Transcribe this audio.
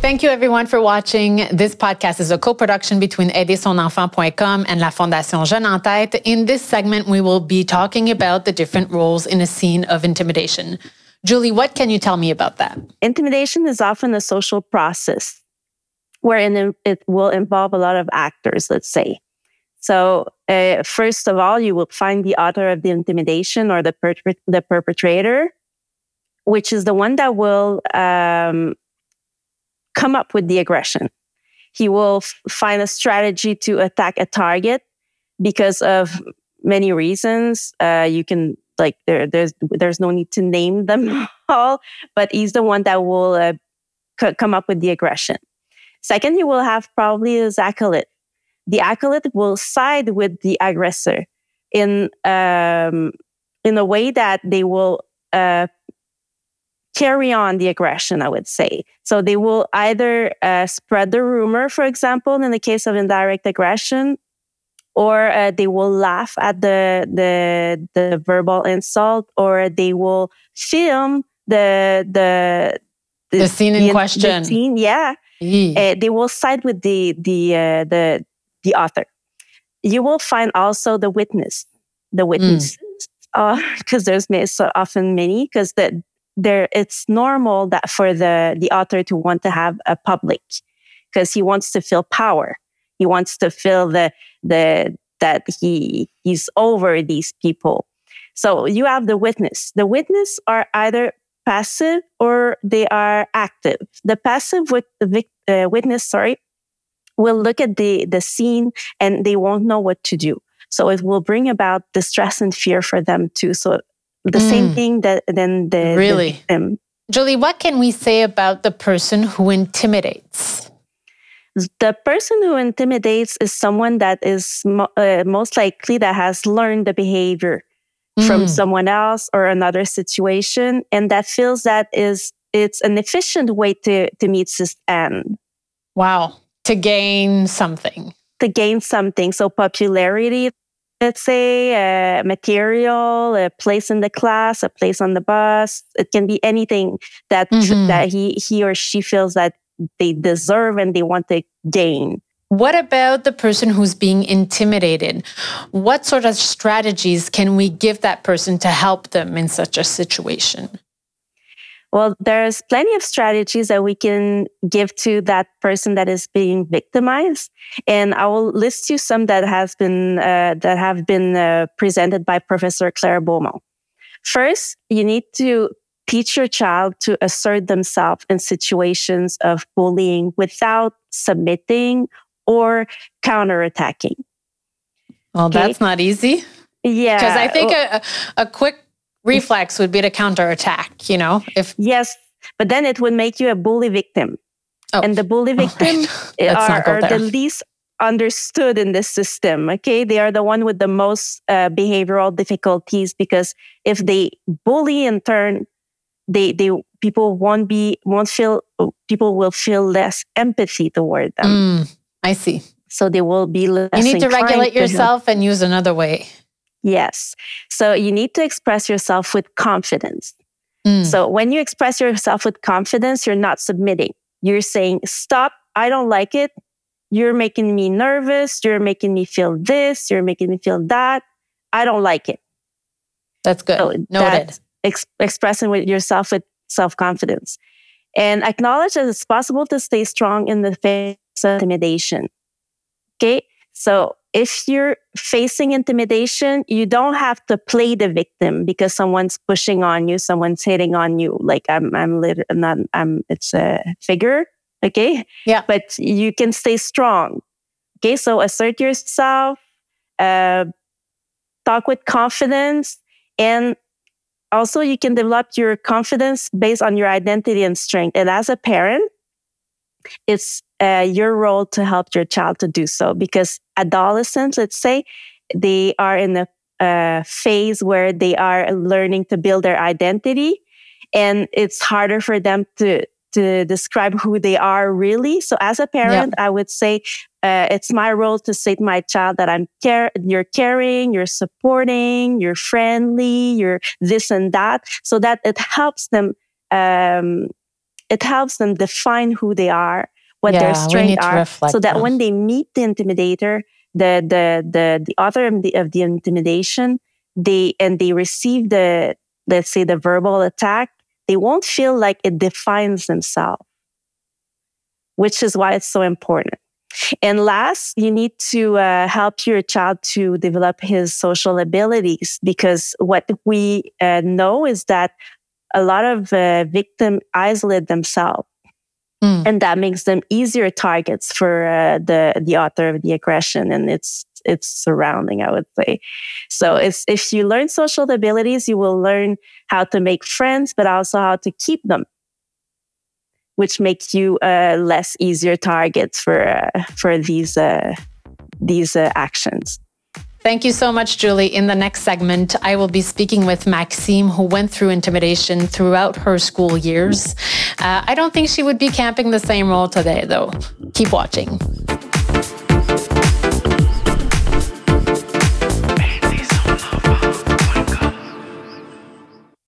Thank you everyone for watching. This podcast is a co-production between aidersonenfant.com and la Fondation Jeunes en Tête. In this segment, we will be talking about the different roles in a scene of intimidation. Julie, what can you tell me about that? Intimidation is often a social process wherein it will involve a lot of actors, let's say. So, uh, first of all, you will find the author of the intimidation or the, the perpetrator, which is the one that will um, come up with the aggression. He will f- find a strategy to attack a target because of many reasons. Uh, you can like there, there's there's no need to name them all, but he's the one that will uh, c- come up with the aggression. Second, you will have probably his acolyte. The acolyte will side with the aggressor in um, in a way that they will uh, carry on the aggression, I would say. So they will either uh, spread the rumor, for example, in the case of indirect aggression, or uh, they will laugh at the, the, the verbal insult, or they will film the, the, the, the scene in the, question. The scene, yeah. Uh, they will side with the, the, uh, the, the author. You will find also the witness, the witness. Because mm. uh, there's so often many, because the, there it's normal that for the the author to want to have a public because he wants to feel power he wants to feel the the that he he's over these people so you have the witness the witness are either passive or they are active the passive with the uh, witness sorry will look at the the scene and they won't know what to do so it will bring about distress and fear for them too so the mm. same thing that then the really the victim. Julie, what can we say about the person who intimidates? The person who intimidates is someone that is mo- uh, most likely that has learned the behavior mm. from someone else or another situation, and that feels that is it's an efficient way to to meet this end. Wow, to gain something. To gain something. So popularity let's say a material, a place in the class, a place on the bus. It can be anything that mm-hmm. that he he or she feels that they deserve and they want to gain. What about the person who's being intimidated? What sort of strategies can we give that person to help them in such a situation? Well, there's plenty of strategies that we can give to that person that is being victimized, and I will list you some that has been uh, that have been uh, presented by Professor Claire Beaumont. First, you need to teach your child to assert themselves in situations of bullying without submitting or counterattacking. Well, okay? that's not easy. Yeah. Because I think a, a quick reflex would be to counterattack, you know? If Yes, but then it would make you a bully victim. Oh. And the bully victim oh, are, are the least understood in this system. Okay. They are the one with the most uh, behavioral difficulties because if they bully in turn, they, they, people won't be, won't feel, people will feel less empathy toward them. Mm, I see. So they will be less. You need to regulate yourself and use another way. Yes. So you need to express yourself with confidence. Mm. So when you express yourself with confidence, you're not submitting. You're saying, stop. I don't like it. You're making me nervous. You're making me feel this. You're making me feel that. I don't like it. That's good. So Noted. Ex- expressing with yourself with self confidence and acknowledge that it's possible to stay strong in the face intimidation. Okay. So if you're facing intimidation, you don't have to play the victim because someone's pushing on you, someone's hitting on you. Like I'm, I'm lit- not, I'm, it's a figure. Okay. Yeah. But you can stay strong. Okay. So assert yourself, uh, talk with confidence and also you can develop your confidence based on your identity and strength. And as a parent, it's uh, your role to help your child to do so because adolescents, let's say, they are in a uh, phase where they are learning to build their identity and it's harder for them to to describe who they are really so as a parent i would say uh, it's my role to say to my child that I'm care, you're caring, you're supporting, you're friendly, you're this and that, so that it helps them. Um, it helps them define who they are, what yeah, their strengths are, so that when they meet the intimidator, the the the the author of the, of the intimidation, they and they receive the let's say the verbal attack, they won't feel like it defines themselves, which is why it's so important. And last, you need to uh, help your child to develop his social abilities because what we uh, know is that a lot of uh, victims isolate themselves. Mm. And that makes them easier targets for uh, the the author of the aggression and its its surrounding. I would say. So it's, if you learn social abilities, you will learn how to make friends, but also how to keep them which makes you uh, less easier targets for uh, for these uh, these uh, actions. Thank you so much, Julie. In the next segment, I will be speaking with Maxime, who went through intimidation throughout her school years. Uh, I don't think she would be camping the same role today, though. Keep watching.